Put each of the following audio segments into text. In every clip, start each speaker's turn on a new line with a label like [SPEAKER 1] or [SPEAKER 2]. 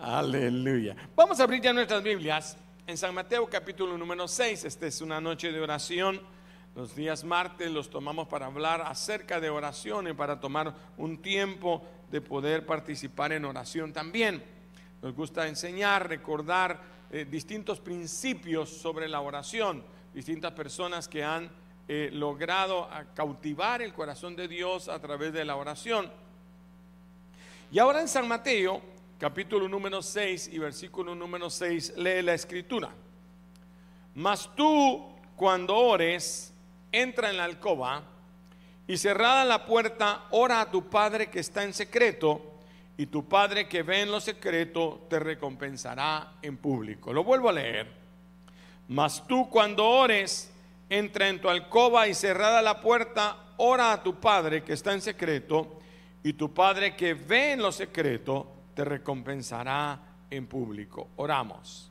[SPEAKER 1] Aleluya. Vamos a abrir ya nuestras Biblias en San Mateo capítulo número 6. Esta es una noche de oración. Los días martes los tomamos para hablar acerca de oración y para tomar un tiempo de poder participar en oración también. Nos gusta enseñar, recordar eh, distintos principios sobre la oración, distintas personas que han eh, logrado cautivar el corazón de Dios a través de la oración. Y ahora en San Mateo, capítulo número 6 y versículo número 6, lee la escritura. Mas tú, cuando ores, entra en la alcoba y cerrada la puerta, ora a tu Padre que está en secreto, y tu Padre que ve en lo secreto te recompensará en público. Lo vuelvo a leer. Mas tú cuando ores, entra en tu alcoba y cerrada la puerta, ora a tu Padre que está en secreto, y tu Padre que ve en lo secreto te recompensará en público. Oramos.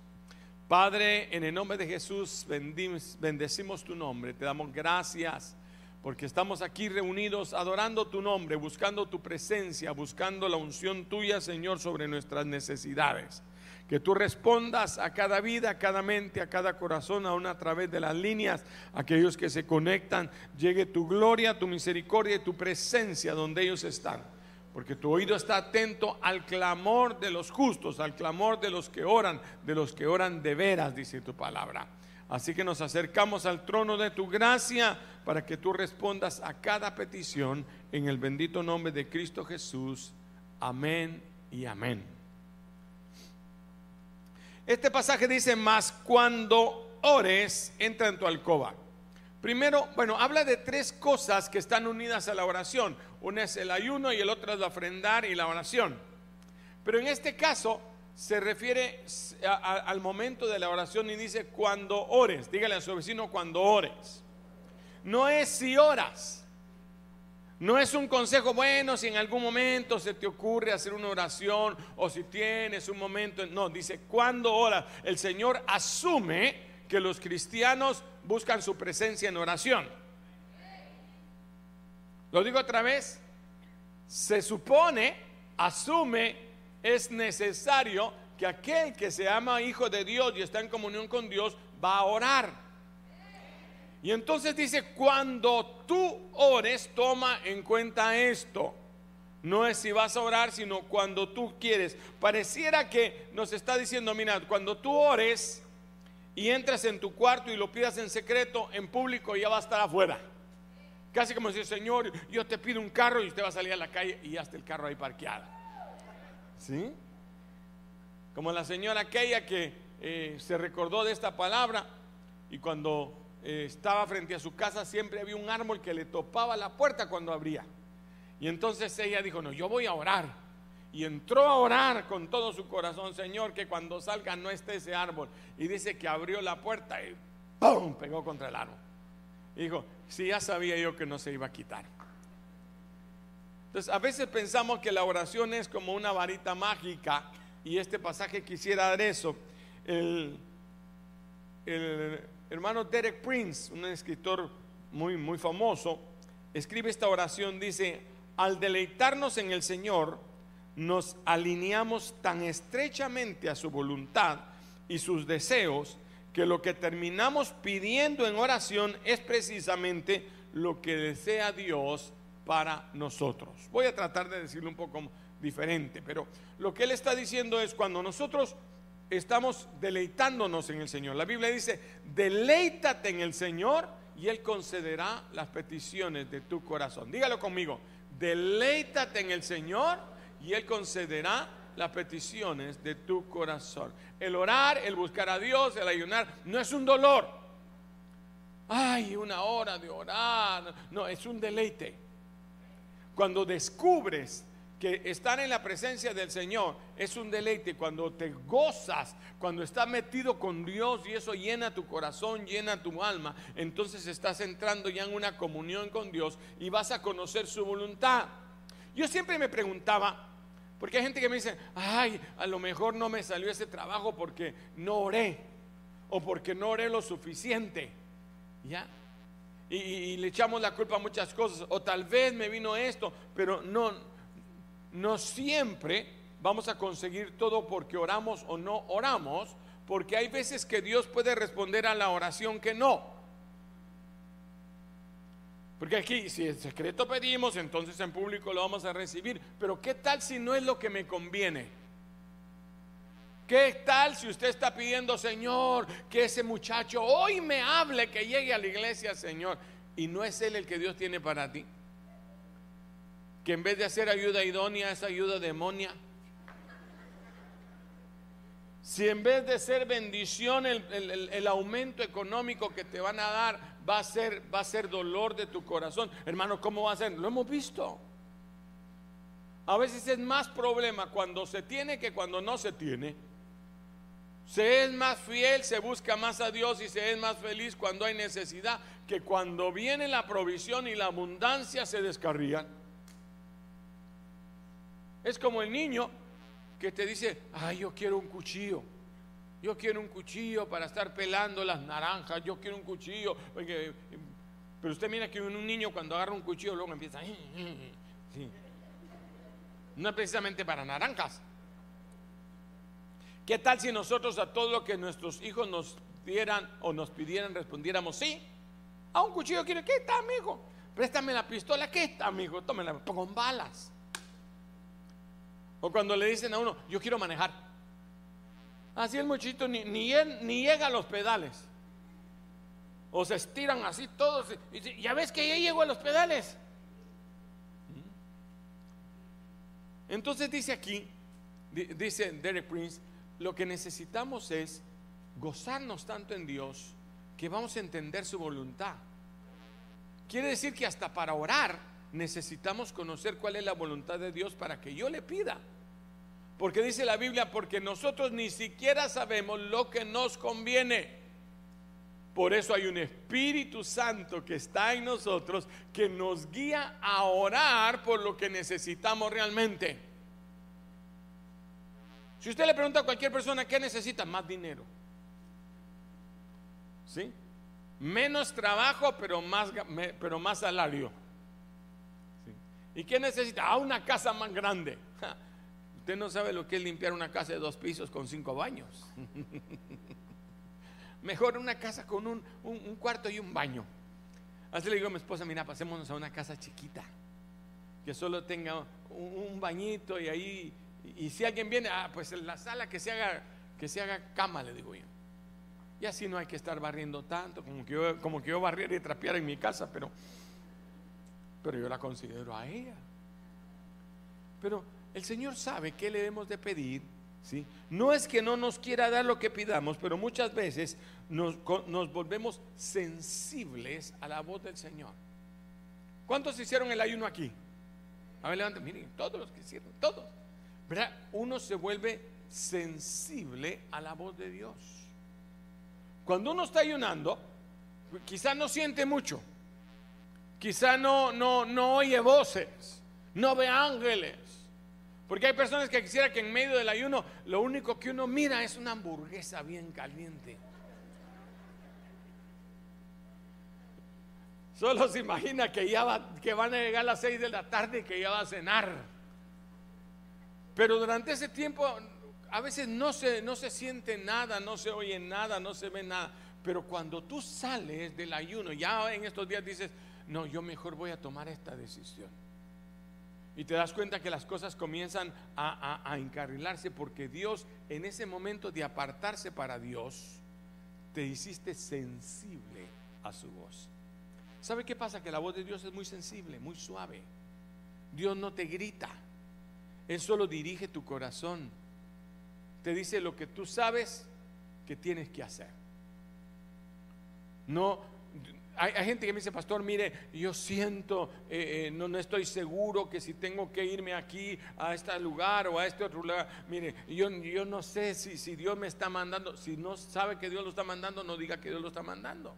[SPEAKER 1] Padre, en el nombre de Jesús bendecimos tu nombre, te damos gracias porque estamos aquí reunidos adorando tu nombre, buscando tu presencia, buscando la unción tuya, Señor, sobre nuestras necesidades que tú respondas a cada vida, a cada mente, a cada corazón, aún a través de las líneas, aquellos que se conectan, llegue tu gloria, tu misericordia y tu presencia donde ellos están. Porque tu oído está atento al clamor de los justos, al clamor de los que oran, de los que oran de veras, dice tu palabra. Así que nos acercamos al trono de tu gracia para que tú respondas a cada petición en el bendito nombre de Cristo Jesús. Amén y amén. Este pasaje dice, más cuando ores, entra en tu alcoba. Primero, bueno, habla de tres cosas que están unidas a la oración. Una es el ayuno y el otro es la ofrendar y la oración. Pero en este caso se refiere al momento de la oración y dice cuando ores. Dígale a su vecino cuando ores. No es si oras. No es un consejo bueno si en algún momento se te ocurre hacer una oración o si tienes un momento. No, dice, cuando ora, el Señor asume que los cristianos buscan su presencia en oración. Lo digo otra vez, se supone, asume, es necesario que aquel que se ama hijo de Dios y está en comunión con Dios va a orar. Y entonces dice, cuando tú ores, toma en cuenta esto. No es si vas a orar, sino cuando tú quieres. Pareciera que nos está diciendo, mira, cuando tú ores y entras en tu cuarto y lo pidas en secreto, en público ya va a estar afuera. Casi como si, Señor, yo te pido un carro y usted va a salir a la calle y ya está el carro ahí parqueado. ¿Sí? Como la señora aquella que eh, se recordó de esta palabra y cuando eh, estaba frente a su casa, siempre había un árbol que le topaba la puerta cuando abría. Y entonces ella dijo, no, yo voy a orar. Y entró a orar con todo su corazón, Señor, que cuando salga no esté ese árbol. Y dice que abrió la puerta y ¡pum! pegó contra el árbol. Dijo, sí, ya sabía yo que no se iba a quitar. Entonces, a veces pensamos que la oración es como una varita mágica y este pasaje quisiera dar eso. El, el hermano Derek Prince, un escritor muy, muy famoso, escribe esta oración, dice, al deleitarnos en el Señor, nos alineamos tan estrechamente a su voluntad y sus deseos, que lo que terminamos pidiendo en oración es precisamente lo que desea Dios para nosotros. Voy a tratar de decirlo un poco diferente, pero lo que él está diciendo es cuando nosotros estamos deleitándonos en el Señor. La Biblia dice, deleítate en el Señor y Él concederá las peticiones de tu corazón. Dígalo conmigo, deleítate en el Señor y Él concederá las peticiones de tu corazón. El orar, el buscar a Dios, el ayunar, no es un dolor. Ay, una hora de orar. No, es un deleite. Cuando descubres que estar en la presencia del Señor es un deleite cuando te gozas, cuando estás metido con Dios y eso llena tu corazón, llena tu alma, entonces estás entrando ya en una comunión con Dios y vas a conocer su voluntad. Yo siempre me preguntaba, porque hay gente que me dice, ay, a lo mejor no me salió ese trabajo porque no oré o porque no oré lo suficiente. ¿Ya? Y, y le echamos la culpa a muchas cosas, o tal vez me vino esto, pero no no siempre vamos a conseguir todo porque oramos o no oramos, porque hay veces que Dios puede responder a la oración que no. Porque aquí, si en secreto pedimos, entonces en público lo vamos a recibir. Pero ¿qué tal si no es lo que me conviene? ¿Qué tal si usted está pidiendo, Señor, que ese muchacho hoy me hable, que llegue a la iglesia, Señor? Y no es Él el que Dios tiene para ti. Que en vez de hacer ayuda idónea, es ayuda demonia. Si en vez de ser bendición el, el aumento económico que te van a dar va a ser, va a ser dolor de tu corazón. Hermano, ¿cómo va a ser? Lo hemos visto. A veces es más problema cuando se tiene que cuando no se tiene. Se es más fiel, se busca más a Dios y se es más feliz cuando hay necesidad que cuando viene la provisión y la abundancia se descarrían. Es como el niño que te dice, ay, yo quiero un cuchillo. Yo quiero un cuchillo para estar pelando las naranjas. Yo quiero un cuchillo. pero usted mira que un niño cuando agarra un cuchillo luego empieza. No es precisamente para naranjas. ¿Qué tal si nosotros a todo lo que nuestros hijos nos dieran o nos pidieran respondiéramos sí? A un cuchillo quiere, ¿qué está, amigo? Préstame la pistola, ¿qué está, amigo? Tómela, pongo balas. O cuando le dicen a uno, yo quiero manejar. Así el muchito ni, ni, llega a los pedales. O se estiran así todos. Y ya ves que ya llego a los pedales. Entonces dice aquí, dice Derek Prince, lo que necesitamos es gozarnos tanto en Dios que vamos a entender su voluntad. Quiere decir que hasta para orar necesitamos conocer cuál es la voluntad de Dios para que yo le pida. Porque dice la Biblia, porque nosotros ni siquiera sabemos lo que nos conviene. Por eso hay un Espíritu Santo que está en nosotros que nos guía a orar por lo que necesitamos realmente. Si usted le pregunta a cualquier persona qué necesita, más dinero. ¿Sí? Menos trabajo, pero más, pero más salario. ¿Y qué necesita? Ah, una casa más grande. Usted no sabe lo que es limpiar una casa de dos pisos con cinco baños. Mejor una casa con un, cuarto y un baño. Así le digo a mi esposa, mira, pasémonos a una casa chiquita, que solo tenga un, bañito y ahí, y, si alguien viene, ah, pues en la sala que se haga, que se haga cama, le digo yo. Y así no hay que estar barriendo tanto, como que yo, como que yo barriera y trapeara en mi casa, pero, pero yo la considero a ella. Pero el Señor sabe qué le debemos de pedir. ¿sí? No es que no nos quiera dar lo que pidamos, pero muchas veces nos, volvemos sensibles a la voz del Señor. ¿Cuántos hicieron el ayuno aquí? A ver, levanten, miren, todos los que hicieron, todos. ¿Verdad? Uno se vuelve sensible a la voz de Dios. Cuando uno está ayunando, quizá no siente mucho, quizá no, no, no oye voces, no ve ángeles, porque hay personas que quisiera que en medio del ayuno lo único que uno mira es una hamburguesa bien caliente. Solo se imagina que ya va, que van a llegar a las 6 de la tarde y que ya va a cenar. Pero durante ese tiempo a veces no se, no se siente nada, no se oye nada, no se ve nada. Pero cuando tú sales del ayuno, ya en estos días dices, no, yo mejor voy a tomar esta decisión. Y te das cuenta que las cosas comienzan a, encarrilarse porque Dios, en ese momento de apartarse para Dios, te hiciste sensible a su voz. ¿Sabe qué pasa? Que la voz de Dios es muy sensible, muy suave. Dios no te grita. Él solo dirige tu corazón. Te dice lo que tú sabes que tienes que hacer. No, hay, gente que me dice, pastor, mire, yo siento, eh, eh, no, no estoy seguro que si tengo que irme aquí a este lugar o a este otro lugar, mire, yo, yo no sé si, si Dios me está mandando, si no sabe que Dios lo está mandando, no diga que Dios lo está mandando.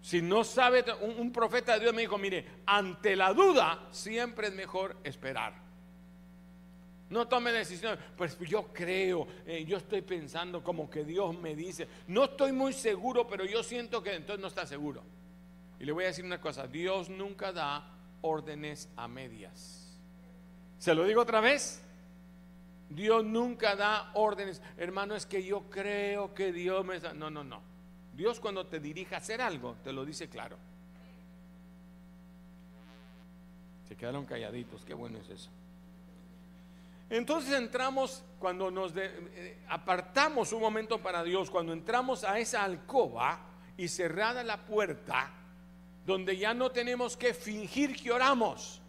[SPEAKER 1] Si no sabe, un, un profeta de Dios me dijo, mire, ante la duda siempre es mejor esperar. No tome decisiones. Pues yo creo, eh, yo estoy pensando como que Dios me dice. No estoy muy seguro, pero yo siento que entonces no está seguro. Y le voy a decir una cosa, Dios nunca da órdenes a medias. Se lo digo otra vez. Dios nunca da órdenes. Hermano, es que yo creo que Dios me... No, no, no. Dios cuando te dirige a hacer algo, te lo dice claro. Se quedaron calladitos, qué bueno es eso. Entonces entramos, cuando nos eh, apartamos un momento para Dios, cuando entramos a esa alcoba y cerrada la puerta, donde ya no tenemos que fingir que oramos.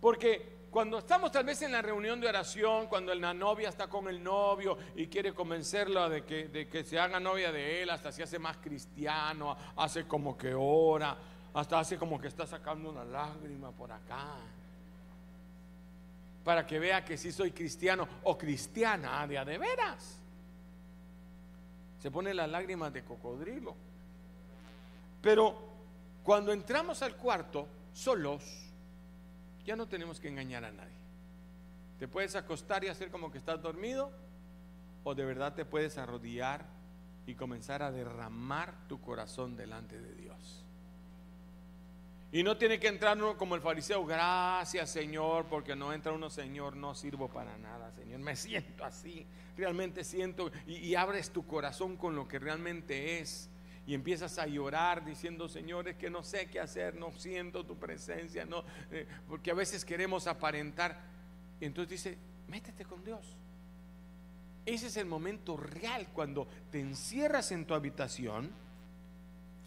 [SPEAKER 1] Porque cuando estamos tal vez en la reunión de oración, cuando la novia está con el novio y quiere convencerlo de que, de que se haga novia de él, hasta se hace más cristiano, hace como que ora, hasta hace como que está sacando una lágrima por acá. Para que vea que sí soy cristiano o cristiana de a de veras. Se pone las lágrimas de cocodrilo. Pero cuando entramos al cuarto solos, ya no tenemos que engañar a nadie. Te puedes acostar y hacer como que estás dormido o de verdad te puedes arrodillar y comenzar a derramar tu corazón delante de Dios. Y no tiene que entrar uno como el fariseo, gracias Señor, porque no entra uno, Señor, no sirvo para nada, Señor, me siento así, realmente siento, y, abres tu corazón con lo que realmente es, y empiezas a llorar diciendo, Señor, es que no sé qué hacer, no siento tu presencia, no, eh, porque a veces queremos aparentar, y entonces dice, métete con Dios. Ese es el momento real cuando te encierras en tu habitación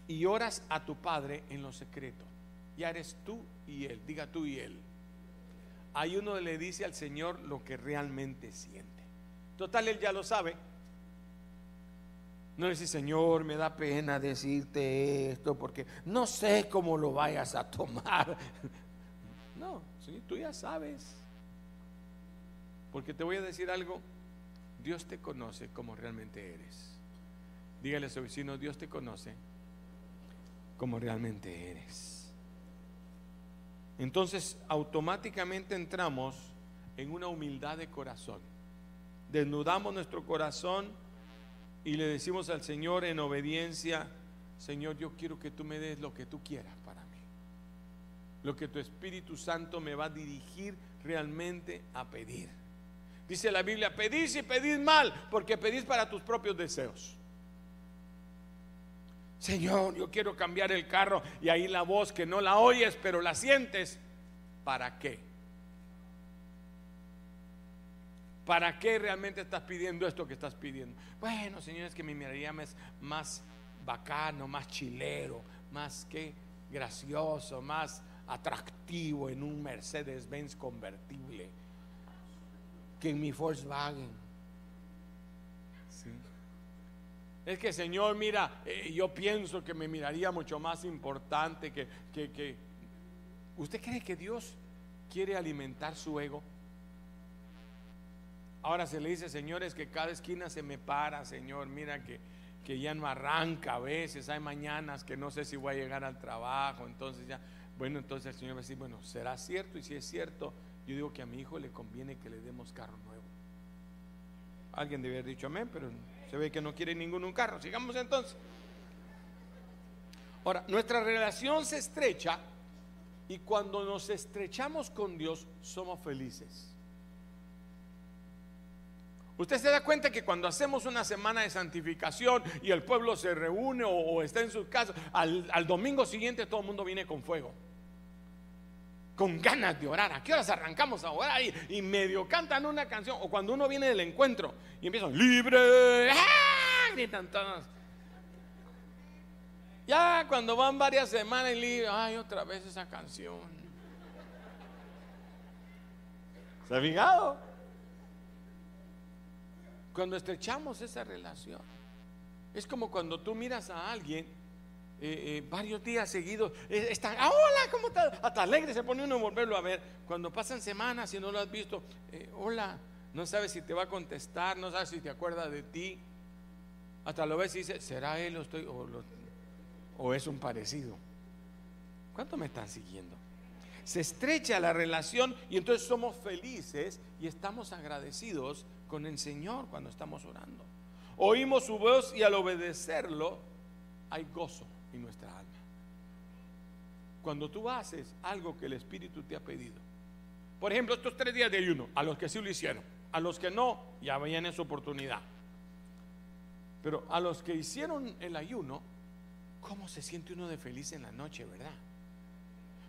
[SPEAKER 1] y oras a tu Padre en lo secreto. Ya eres tú y Él. Diga tú y Él. Hay uno que le dice al Señor lo que realmente siente. Total, Él ya lo sabe. No dice, Señor, me da pena decirte esto porque no sé cómo lo vayas a tomar. No, sí, tú ya sabes. Porque te voy a decir algo, Dios te conoce como realmente eres. Dígale a su vecino, Dios te conoce como realmente eres. Entonces automáticamente entramos en una humildad de corazón. Desnudamos nuestro corazón y le decimos al Señor en obediencia, Señor, yo quiero que tú me des lo que tú quieras para mí. Lo que tu Espíritu Santo me va a dirigir realmente a pedir. Dice la Biblia, pedís y pedís mal, porque pedís para tus propios deseos. Señor, yo quiero cambiar el carro y ahí la voz que no la oyes, pero la sientes. ¿Para qué? ¿Para qué realmente estás pidiendo esto que estás pidiendo? Bueno, Señor, es que me miraría más, más bacano, más chilero, más que gracioso, más atractivo en un Mercedes-Benz convertible que en mi Volkswagen. Es que Señor, mira, eh, yo pienso que me miraría mucho más importante que, que, que... ¿Usted cree que Dios quiere alimentar su ego? Ahora se le dice, señores, que cada esquina se me para, Señor, mira que, que ya no arranca a veces, hay mañanas que no sé si voy a llegar al trabajo, entonces ya, bueno, entonces el Señor va a decir, bueno, será cierto y si es cierto, yo digo que a mi hijo le conviene que le demos carro nuevo. Alguien debe haber dicho amén, pero se ve que no quiere ninguno un carro. Sigamos entonces. Ahora, nuestra relación se estrecha y cuando nos estrechamos con Dios somos felices. Usted se da cuenta que cuando hacemos una semana de santificación y el pueblo se reúne o, está en sus casas, al, al domingo siguiente todo el mundo viene con fuego con ganas de orar. ¿A qué horas arrancamos a orar? Y, y medio cantan una canción. O cuando uno viene del encuentro y empiezan, libre, ¡Ah! gritan todos. Ya cuando van varias semanas y libre, ay, otra vez esa canción. ¿Se ha fijado? Cuando estrechamos esa relación, es como cuando tú miras a alguien eh, eh, varios días seguidos, eh, están, ah, hola, ¿cómo estás? Hasta alegre se pone uno a volverlo a ver. Cuando pasan semanas y no lo has visto, hola, no sabes si te va a contestar, no sabes si te acuerda de ti. Hasta lo ves y dice, ¿será él o, estoy, o es un parecido? ¿Cuánto me están siguiendo? Se estrecha la relación y entonces somos felices y estamos agradecidos con el Señor cuando estamos orando. Oímos su voz y al obedecerlo hay gozo nuestra alma. Cuando tú haces algo que el Espíritu te ha pedido, por ejemplo, estos tres días de ayuno, a los que sí lo hicieron, a los que no, ya vayan en su oportunidad. Pero a los que hicieron el ayuno, ¿cómo se siente uno de feliz en la noche, verdad?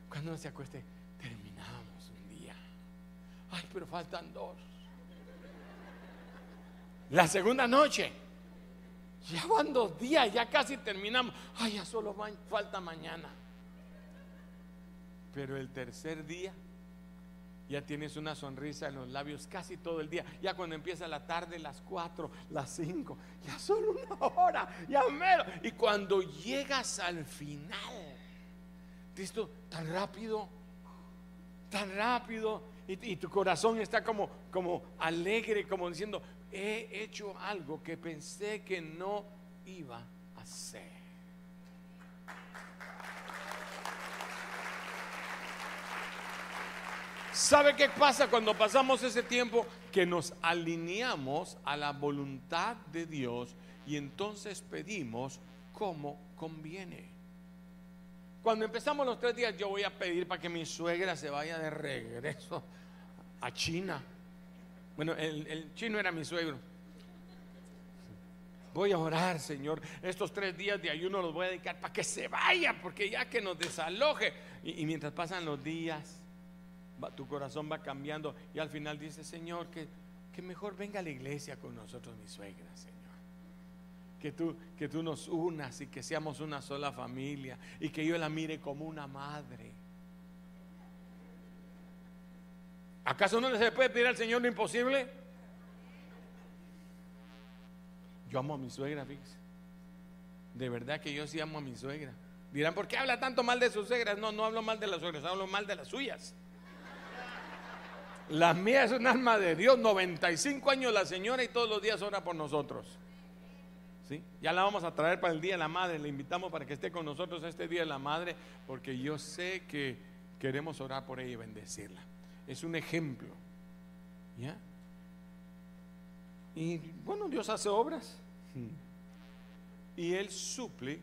[SPEAKER 1] Cuando uno se acueste, terminamos un día. Ay, pero faltan dos. La segunda noche, ya van dos días, ya casi terminamos. Ay, ya solo falta mañana. Pero el tercer día, ya tienes una sonrisa en los labios casi todo el día. Ya cuando empieza la tarde, las cuatro, las cinco, ya solo una hora, ya mero. Y cuando llegas al final, Cristo, tan rápido, tan rápido, y, y, tu corazón está como, como alegre, como diciendo, he hecho algo que pensé que no iba a hacer. ¿Sabe qué pasa cuando pasamos ese tiempo? Que nos alineamos a la voluntad de Dios y entonces pedimos como conviene. Cuando empezamos los tres días, yo voy a pedir para que mi suegra se vaya de regreso a China. Bueno, el, chino era mi suegro. Voy a orar, Señor. Estos tres días de ayuno los voy a dedicar para que se vaya, porque ya que nos desaloje. Y, mientras pasan los días, tu corazón va cambiando. Y al final dice, Señor, que, que mejor venga a la iglesia con nosotros, mi suegra, Señor. Que tú, que tú nos unas y que seamos una sola familia. Y que yo la mire como una madre ¿Acaso no se puede pedir al Señor lo imposible? Yo amo a mi suegra, fíjese. De verdad que yo sí amo a mi suegra. Dirán, ¿por qué habla tanto mal de sus suegras? No, no hablo mal de las suegras, hablo mal de las suyas. La mía es un alma de Dios, 95 años la señora y todos los días ora por nosotros. ¿Sí? Ya la vamos a traer para el Día de la Madre, le invitamos para que esté con nosotros este Día de la Madre, porque yo sé que queremos orar por ella y bendecirla es un ejemplo. ¿Ya? Y bueno, Dios hace obras. Y Él suple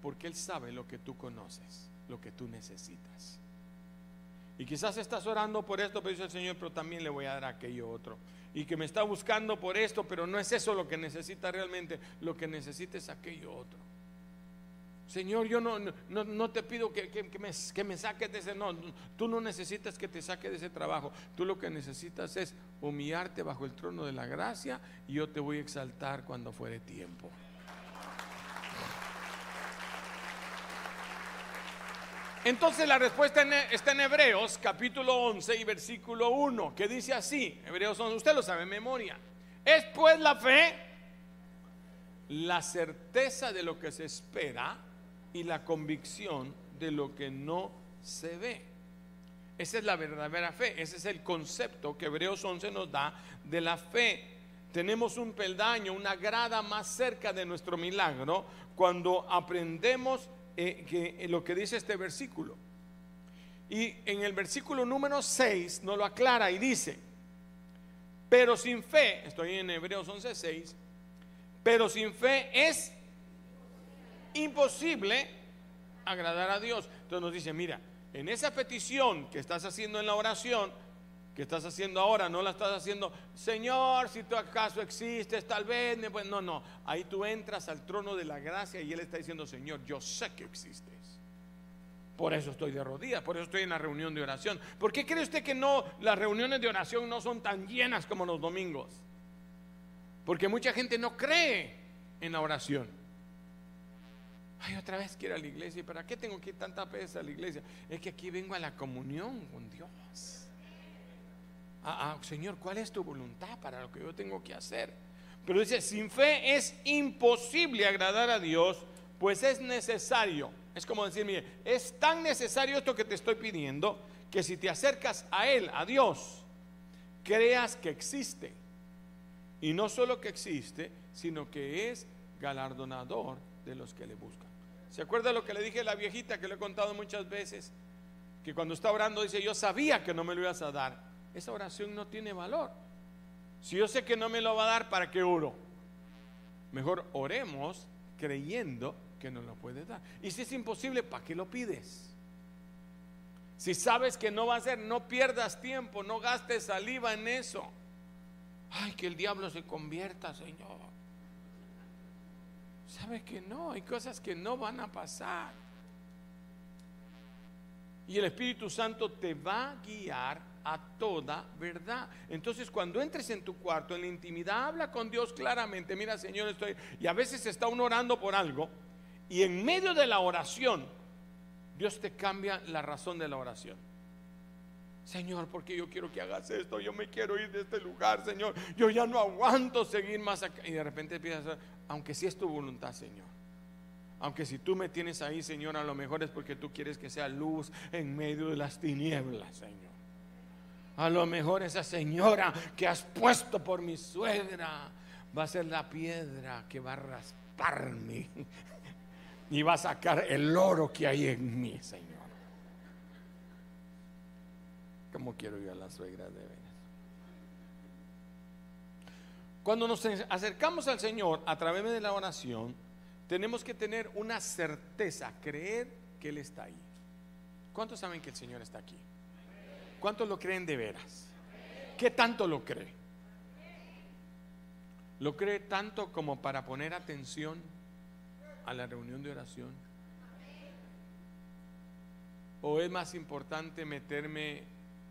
[SPEAKER 1] porque Él sabe lo que tú conoces, lo que tú necesitas. Y quizás estás orando por esto, pero dice el Señor, pero también le voy a dar aquello otro. Y que me está buscando por esto, pero no es eso lo que necesita realmente, lo que necesita es aquello otro. Señor, yo no, no, te pido que, me, que, me, saques de ese, no, tú no necesitas que te saque de ese trabajo, tú lo que necesitas es humillarte bajo el trono de la gracia y yo te voy a exaltar cuando fuere tiempo. Entonces la respuesta está en Hebreos capítulo 11 y versículo 1, que dice así, Hebreos 11, usted lo sabe en memoria, es pues la fe, la certeza de lo que se espera y la convicción de lo que no se ve. Esa es la verdadera fe, ese es el concepto que Hebreos 11 nos da de la fe. Tenemos un peldaño, una grada más cerca de nuestro milagro cuando aprendemos eh, que, lo que dice este versículo. Y en el versículo número 6 nos lo aclara y dice, pero sin fe, estoy en Hebreos 11, 6, pero sin fe es imposible agradar a Dios. Entonces nos dice, mira, en esa petición que estás haciendo en la oración, que estás haciendo ahora, no la estás haciendo, Señor, si tú acaso existes, tal vez, no, no, ahí tú entras al trono de la gracia y Él está diciendo, Señor, yo sé que existes. Por eso estoy de rodillas, por eso estoy en la reunión de oración. ¿Por qué cree usted que no, las reuniones de oración no son tan llenas como los domingos? Porque mucha gente no cree en la oración. Ay, otra vez quiero a la iglesia. ¿Y para qué tengo que ir tanta vez a la iglesia? Es que aquí vengo a la comunión con Dios. Ah, ah, Señor, ¿cuál es tu voluntad para lo que yo tengo que hacer? Pero dice, sin fe es imposible agradar a Dios, pues es necesario. Es como decir, mire, es tan necesario esto que te estoy pidiendo, que si te acercas a Él, a Dios, creas que existe. Y no solo que existe, sino que es galardonador de los que le buscan. ¿Se acuerda lo que le dije a la viejita que le he contado muchas veces? Que cuando está orando dice, yo sabía que no me lo ibas a dar. Esa oración no tiene valor. Si yo sé que no me lo va a dar, ¿para qué oro? Mejor oremos creyendo que no lo puede dar. Y si es imposible, ¿para qué lo pides? Si sabes que no va a ser, no pierdas tiempo, no gastes saliva en eso. Ay, que el diablo se convierta, Señor. Sabes que no, hay cosas que no van a pasar. Y el Espíritu Santo te va a guiar a toda verdad. Entonces, cuando entres en tu cuarto, en la intimidad, habla con Dios claramente. Mira, Señor, estoy. Y a veces está uno orando por algo. Y en medio de la oración, Dios te cambia la razón de la oración. Señor, porque yo quiero que hagas esto, yo me quiero ir de este lugar, Señor, yo ya no aguanto seguir más acá. Y de repente empiezas aunque si es tu voluntad, Señor. Aunque si tú me tienes ahí, Señor, a lo mejor es porque tú quieres que sea luz en medio de las tinieblas, Señor. A lo mejor esa señora que has puesto por mi suegra va a ser la piedra que va a rasparme y va a sacar el oro que hay en mí, Señor. ¿Cómo quiero yo a la suegra de veras? Cuando nos acercamos al Señor a través de la oración, tenemos que tener una certeza, creer que Él está ahí. ¿Cuántos saben que el Señor está aquí? ¿Cuántos lo creen de veras? ¿Qué tanto lo cree? ¿Lo cree tanto como para poner atención a la reunión de oración? ¿O es más importante meterme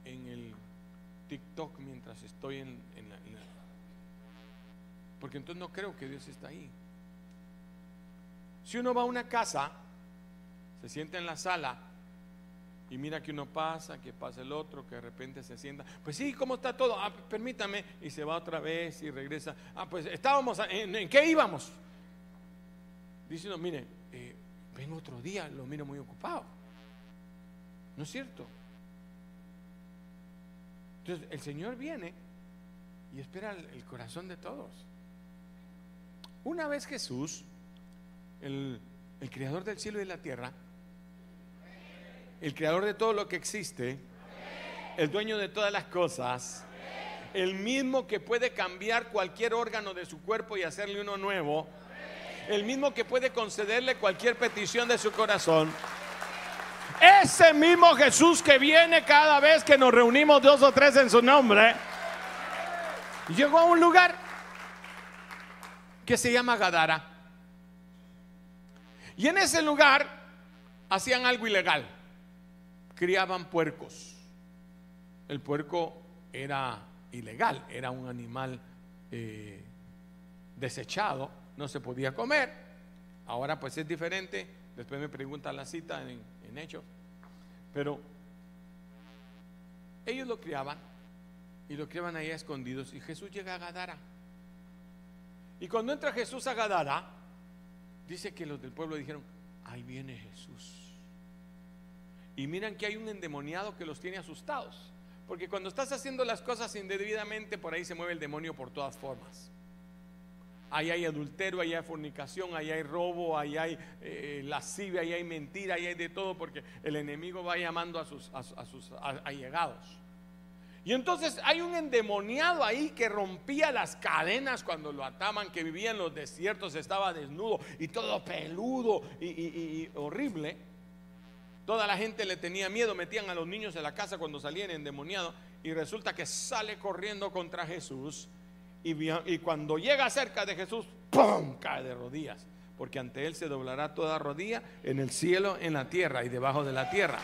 [SPEAKER 1] en el TikTok mientras estoy en, la, Porque entonces no creo que Dios está ahí. Si uno va a una casa, se sienta en la sala y mira que uno pasa, que pasa el otro, que de repente se sienta, pues sí, ¿cómo está todo? Ah, permítame, y se va otra vez y regresa. Ah, pues estábamos, ¿en, qué íbamos? Diciendo, mire, eh, ven otro día, lo miro muy ocupado. ¿No es cierto? Entonces el Señor viene y espera el, corazón de todos. Una vez Jesús, el, el creador del cielo y de la tierra, el creador de todo lo que existe, el dueño de todas las cosas, el mismo que puede cambiar cualquier órgano de su cuerpo y hacerle uno nuevo, el mismo que puede concederle cualquier petición de su corazón. Ese mismo Jesús que viene cada vez que nos reunimos dos o tres en su nombre, llegó a un lugar que se llama Gadara. Y en ese lugar hacían algo ilegal. Criaban puercos. El puerco era ilegal, era un animal eh, desechado, no se podía comer. Ahora pues es diferente. Después me preguntan la cita en, en hechos. Pero ellos lo criaban y lo criaban ahí escondidos y Jesús llega a Gadara. Y cuando entra Jesús a Gadara, dice que los del pueblo dijeron, ahí viene Jesús. Y miran que hay un endemoniado que los tiene asustados. Porque cuando estás haciendo las cosas indebidamente, por ahí se mueve el demonio por todas formas. Ahí hay adulterio, ahí hay fornicación, ahí hay robo, ahí hay eh, lascivia, ahí hay mentira, ahí hay de todo, porque el enemigo va llamando a sus, a, sus allegados. Y entonces hay un endemoniado ahí que rompía las cadenas cuando lo ataban, que vivía en los desiertos, estaba desnudo y todo peludo y, y horrible. Toda la gente le tenía miedo, metían a los niños en la casa cuando salían endemoniados y resulta que sale corriendo contra Jesús y, cuando llega cerca de Jesús, ¡pum! cae de rodillas. Porque ante él se doblará toda rodilla en el cielo, en la tierra y debajo de la tierra.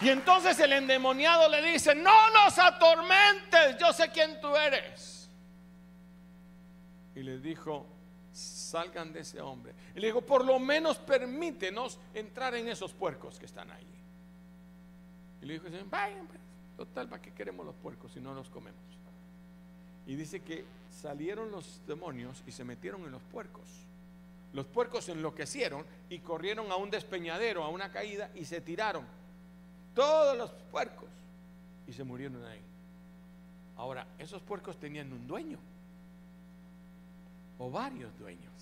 [SPEAKER 1] Y entonces el endemoniado le dice, no nos atormentes, yo sé quién tú eres. Y le dijo, salgan de ese hombre. Y le dijo, por lo menos permítenos entrar en esos puercos que están ahí. Y le dijo, vayan, pues". Total, ¿para qué queremos los puercos si no los comemos? Y dice que salieron los demonios y se metieron en los puercos. Los puercos enloquecieron y corrieron a un despeñadero, a una caída y se tiraron. Todos los puercos. Y se murieron ahí. Ahora, esos puercos tenían un dueño. O varios dueños.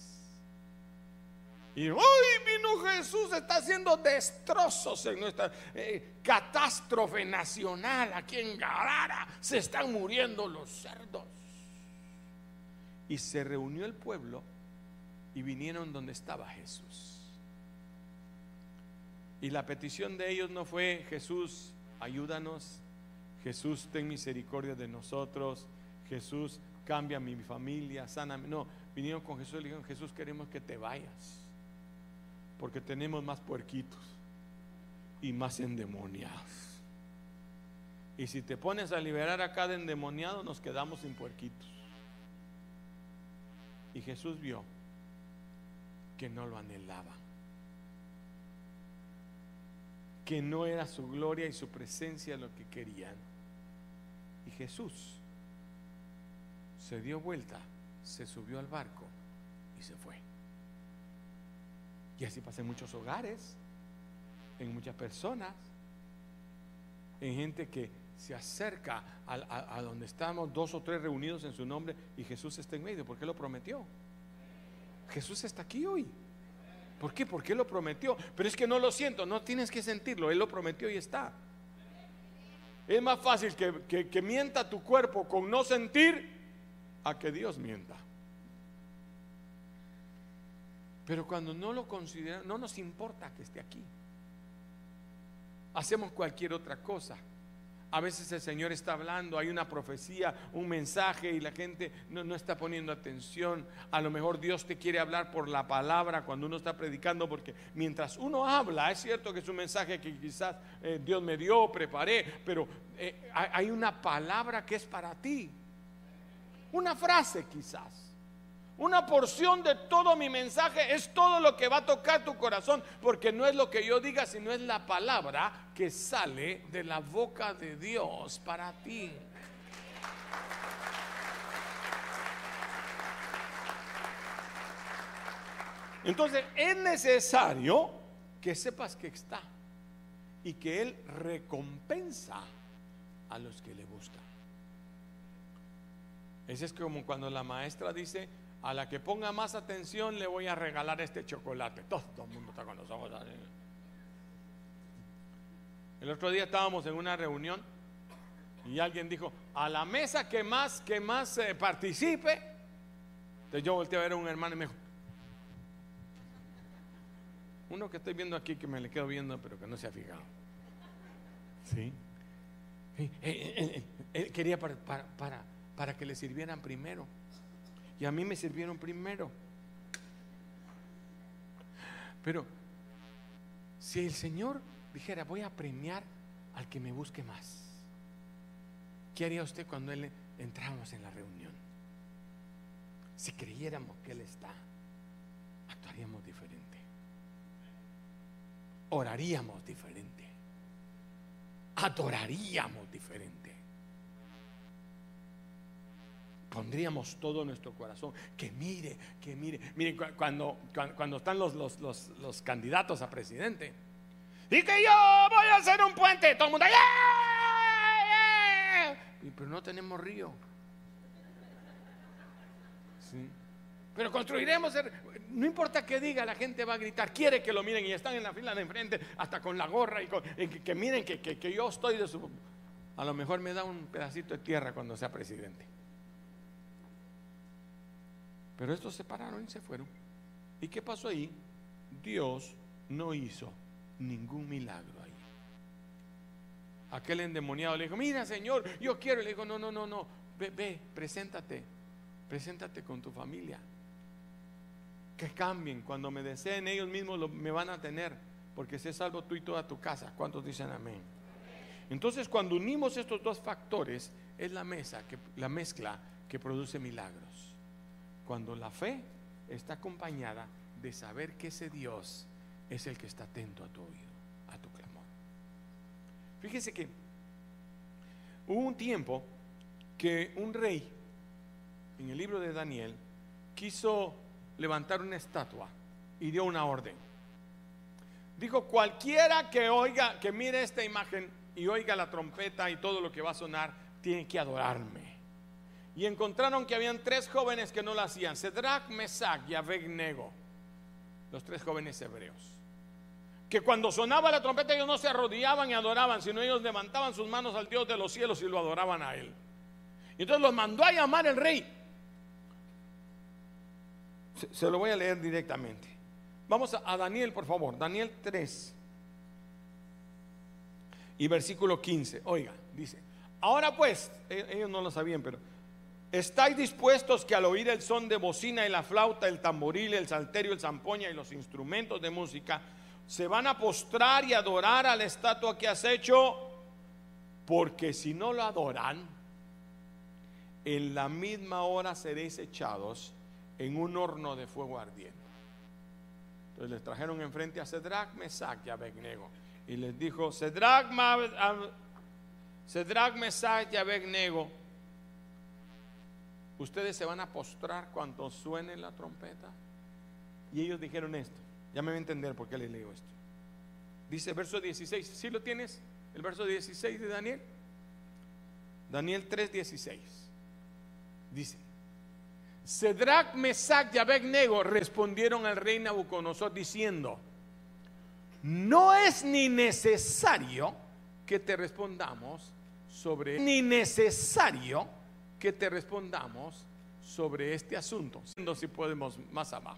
[SPEAKER 1] Y hoy vino Jesús, está haciendo destrozos en nuestra eh, catástrofe nacional. Aquí en Garara se están muriendo los cerdos. Y se reunió el pueblo y vinieron donde estaba Jesús. Y la petición de ellos no fue, Jesús, ayúdanos, Jesús, ten misericordia de nosotros, Jesús, cambia mi familia, sana. No, vinieron con Jesús y le dijeron, Jesús, queremos que te vayas, porque tenemos más puerquitos y más endemoniados. Y si te pones a liberar a cada endemoniado, nos quedamos sin puerquitos. Y Jesús vio que no lo anhelaba, que no era su gloria y su presencia lo que querían. Y Jesús se dio vuelta, se subió al barco y se fue. Y así pasa en muchos hogares, en muchas personas, en gente que se acerca a, donde estamos dos o tres reunidos en su nombre y Jesús está en medio, porque lo prometió. Jesús está aquí hoy. ¿Por qué? Porque lo prometió. Pero es que no lo siento, no tienes que sentirlo, Él lo prometió y está. Es más fácil que, que mienta tu cuerpo con no sentir a que Dios mienta. Pero cuando no lo consideramos, no nos importa que esté aquí. Hacemos cualquier otra cosa. A veces el Señor está hablando, hay una profecía, un mensaje y la gente no, está poniendo atención. A lo mejor Dios te quiere hablar por la palabra cuando uno está predicando, porque mientras uno habla, es cierto que es un mensaje que quizás eh, Dios me dio, preparé, pero eh, hay una palabra que es para ti. Una frase quizás. Una porción de todo mi mensaje es todo lo que va a tocar tu corazón, porque no es lo que yo diga, sino es la palabra que sale de la boca de Dios para ti. Entonces es necesario que sepas que está y que Él recompensa a los que le buscan. Ese es como cuando la maestra dice, a la que ponga más atención le voy a regalar este chocolate. Todo, el mundo está con los ojos así. El otro día estábamos en una reunión y alguien dijo, a la mesa que más, que más eh, participe. Entonces yo volteé a ver a un hermano y me dijo, uno que estoy viendo aquí que me le quedo viendo pero que no se ha fijado. ¿Sí? Él, quería para, para, para que le sirvieran primero. Y a mí me sirvieron primero. Pero si el Señor dijera, voy a premiar al que me busque más, ¿qué haría usted cuando Él entramos en la reunión? Si creyéramos que Él está, actuaríamos diferente. Oraríamos diferente. Adoraríamos diferente pondríamos todo nuestro corazón. Que mire, que mire. Mire, cuando, cuando, están los, los, los, candidatos a presidente. Y que yo voy a hacer un puente. Todo el mundo. Pero no tenemos río. Pero construiremos. No importa qué diga, la gente va a gritar. Quiere que lo miren y están en la fila de enfrente, hasta con la gorra y, que, miren que, que yo estoy de su. A lo mejor me da un pedacito de tierra cuando sea presidente. Pero estos se pararon y se fueron. ¿Y qué pasó ahí? Dios no hizo ningún milagro ahí. Aquel endemoniado le dijo, mira Señor, yo quiero. Y le dijo, no, no, no, no, ve, ve, preséntate, preséntate con tu familia. Que cambien, cuando me deseen ellos mismos me van a tener, porque se salvo tú y toda tu casa. ¿Cuántos dicen amén? Entonces cuando unimos estos dos factores, es la mesa, la mezcla que produce milagros cuando la fe está acompañada de saber que ese Dios es el que está atento a tu oído, a tu clamor. Fíjese que hubo un tiempo que un rey, en el libro de Daniel, quiso levantar una estatua y dio una orden. Dijo, cualquiera que oiga, que mire esta imagen y oiga la trompeta y todo lo que va a sonar, tiene que adorarme y encontraron que habían tres jóvenes que no lo hacían, Cedrac, Mesac y Abednego, los tres jóvenes hebreos. Que cuando sonaba la trompeta ellos no se arrodillaban y adoraban, sino ellos levantaban sus manos al Dios de los cielos y lo adoraban a él. Y entonces los mandó a llamar el rey. Se, lo voy a leer directamente. Vamos a, a Daniel, por favor. Daniel 3. Y versículo 15, oiga, dice, ahora pues, e- ellos no lo sabían, pero ¿estáis dispuestos que al oír el son de bocina y la flauta, el tamboril, el salterio, el zampoña y los instrumentos de música, se van a postrar y adorar a la estatua que has hecho? Porque si no lo adoran, en la misma hora seréis echados en un horno de fuego ardiente. Entonces les trajeron enfrente a Cedrac, Mesac y Abednego. Y les dijo, Cedrac, Mesac y Abednego, ustedes se van a postrar cuando suene la trompeta. Y ellos dijeron esto. Ya me voy a entender por qué les leo esto. Dice verso 16, ¿sí lo tienes? El verso 16 de Daniel. Daniel 3:16. Dice, Cedrac, Mesac y Abednego respondieron al rey Nabucodonosor diciendo, no es ni necesario que te respondamos sobre ni necesario que te respondamos sobre este asunto. Siendo si podemos más abajo.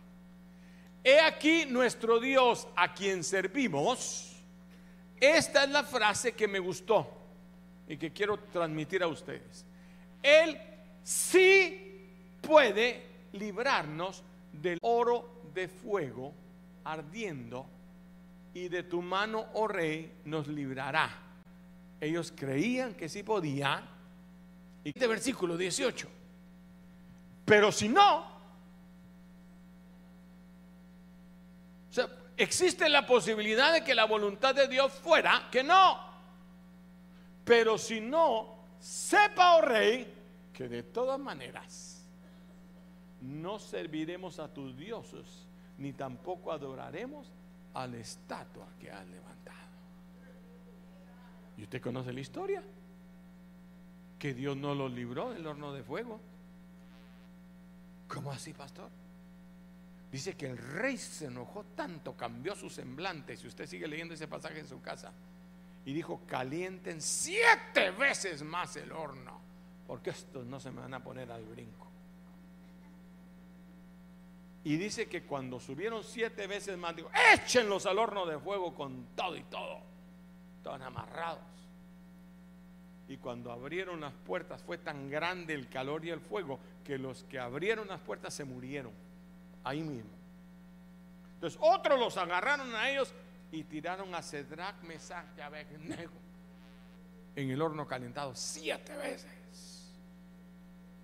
[SPEAKER 1] He aquí nuestro Dios a quien servimos. Esta es la frase que me gustó y que quiero transmitir a ustedes. Él sí puede librarnos del oro de fuego ardiendo y de tu mano, oh rey, nos librará. Ellos creían que sí podía. Y este versículo 18. Pero si no, o sea, existe la posibilidad de que la voluntad de Dios fuera que no. Pero si no, sepa, oh rey, que de todas maneras no serviremos a tus dioses, ni tampoco adoraremos a la estatua que has levantado. ¿Y usted conoce la historia? Que Dios no los libró del horno de fuego. ¿Cómo así, pastor? Dice que el rey se enojó tanto, cambió su semblante. Si usted sigue leyendo ese pasaje en su casa, y dijo: Calienten siete veces más el horno, porque estos no se me van a poner al brinco. Y dice que cuando subieron siete veces más, dijo: Échenlos al horno de fuego con todo y todo. Estaban amarrados. Y cuando abrieron las puertas fue tan grande el calor y el fuego que los que abrieron las puertas se murieron ahí mismo. Entonces otros los agarraron a ellos y tiraron a Cedrac, Mesach y Abednego en el horno calentado siete veces.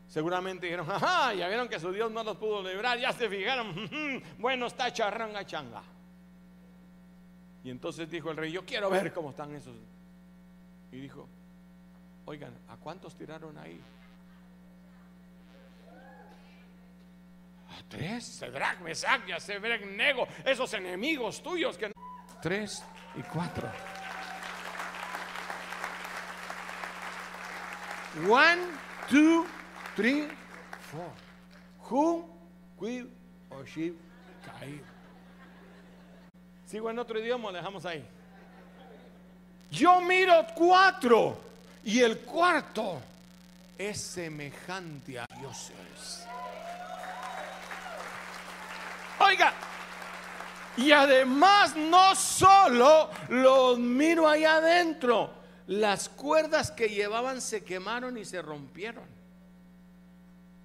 [SPEAKER 1] Seguramente dijeron, ajá, ya vieron que su Dios no los pudo librar, ya se fijaron, "Ujú, bueno, está charranga changa. Y entonces dijo el rey, yo quiero ver cómo están esos. Y dijo, oigan, ¿a cuántos tiraron ahí? A tres, Cedrac, Mesac y Abednego, esos enemigos tuyos que tres y cuatro. One, two, three, four. Who will or she caer. Sigo en otro idioma, dejamos ahí. Yo miro cuatro y el cuarto es semejante a dioses. Oiga, y además no solo los miro ahí adentro, las cuerdas que llevaban se quemaron y se rompieron.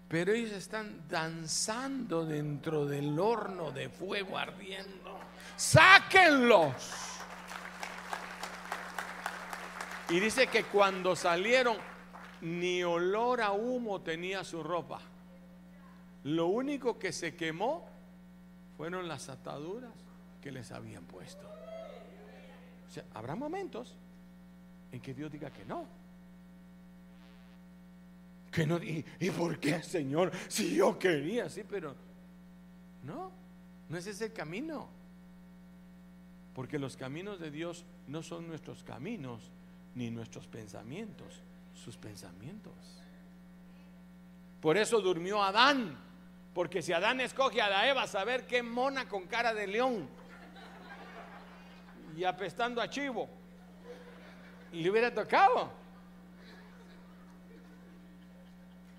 [SPEAKER 1] Pero ellos están danzando dentro del horno de fuego ardiendo. Sáquenlos. Y dice que cuando salieron, ni olor a humo tenía su ropa. Lo único que se quemó fueron las ataduras que les habían puesto. O sea, habrá momentos en que Dios diga que no. Que no y, ¿y por qué, Señor? Si yo quería, sí, pero no, no es ese el camino. Porque los caminos de Dios no son nuestros caminos ni nuestros pensamientos, sus pensamientos. Por eso durmió Adán. Porque si Adán escoge a la Eva, saber qué mona con cara de león y apestando a chivo, le hubiera tocado.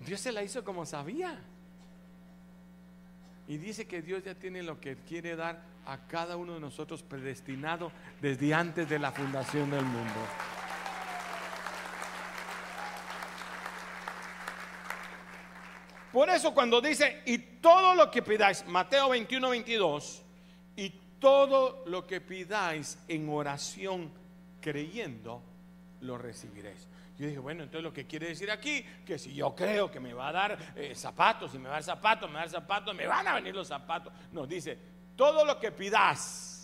[SPEAKER 1] Dios se la hizo como sabía. Y dice que Dios ya tiene lo que quiere dar a cada uno de nosotros predestinado desde antes de la fundación del mundo. Por eso cuando dice, y todo lo que pidáis, Mateo 21, 22, y todo lo que pidáis en oración creyendo, lo recibiréis. Yo dije, bueno, entonces lo que quiere decir aquí, que si yo creo que me va a dar eh, zapatos, y me va a dar zapatos, me va a dar zapatos, me van a venir los zapatos. Nos dice, todo lo que pidas,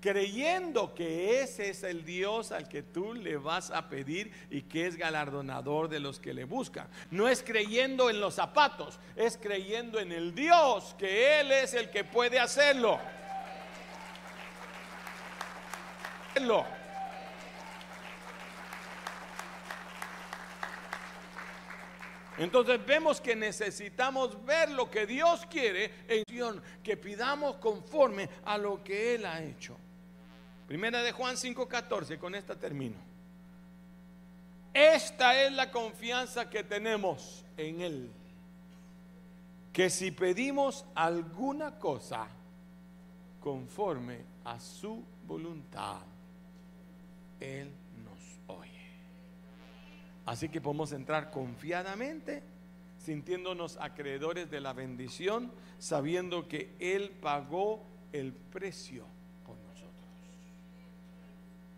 [SPEAKER 1] creyendo que ese es el Dios al que tú le vas a pedir y que es galardonador de los que le buscan. No es creyendo en los zapatos, es creyendo en el Dios, que Él es el que puede hacerlo. Entonces vemos que necesitamos ver lo que Dios quiere en que pidamos conforme a lo que Él ha hecho. Primera de Juan 5:14, con esta termino. Esta es la confianza que tenemos en Él. Que si pedimos alguna cosa conforme a su voluntad, Él nos oye. Así que podemos entrar confiadamente, sintiéndonos acreedores de la bendición, sabiendo que Él pagó el precio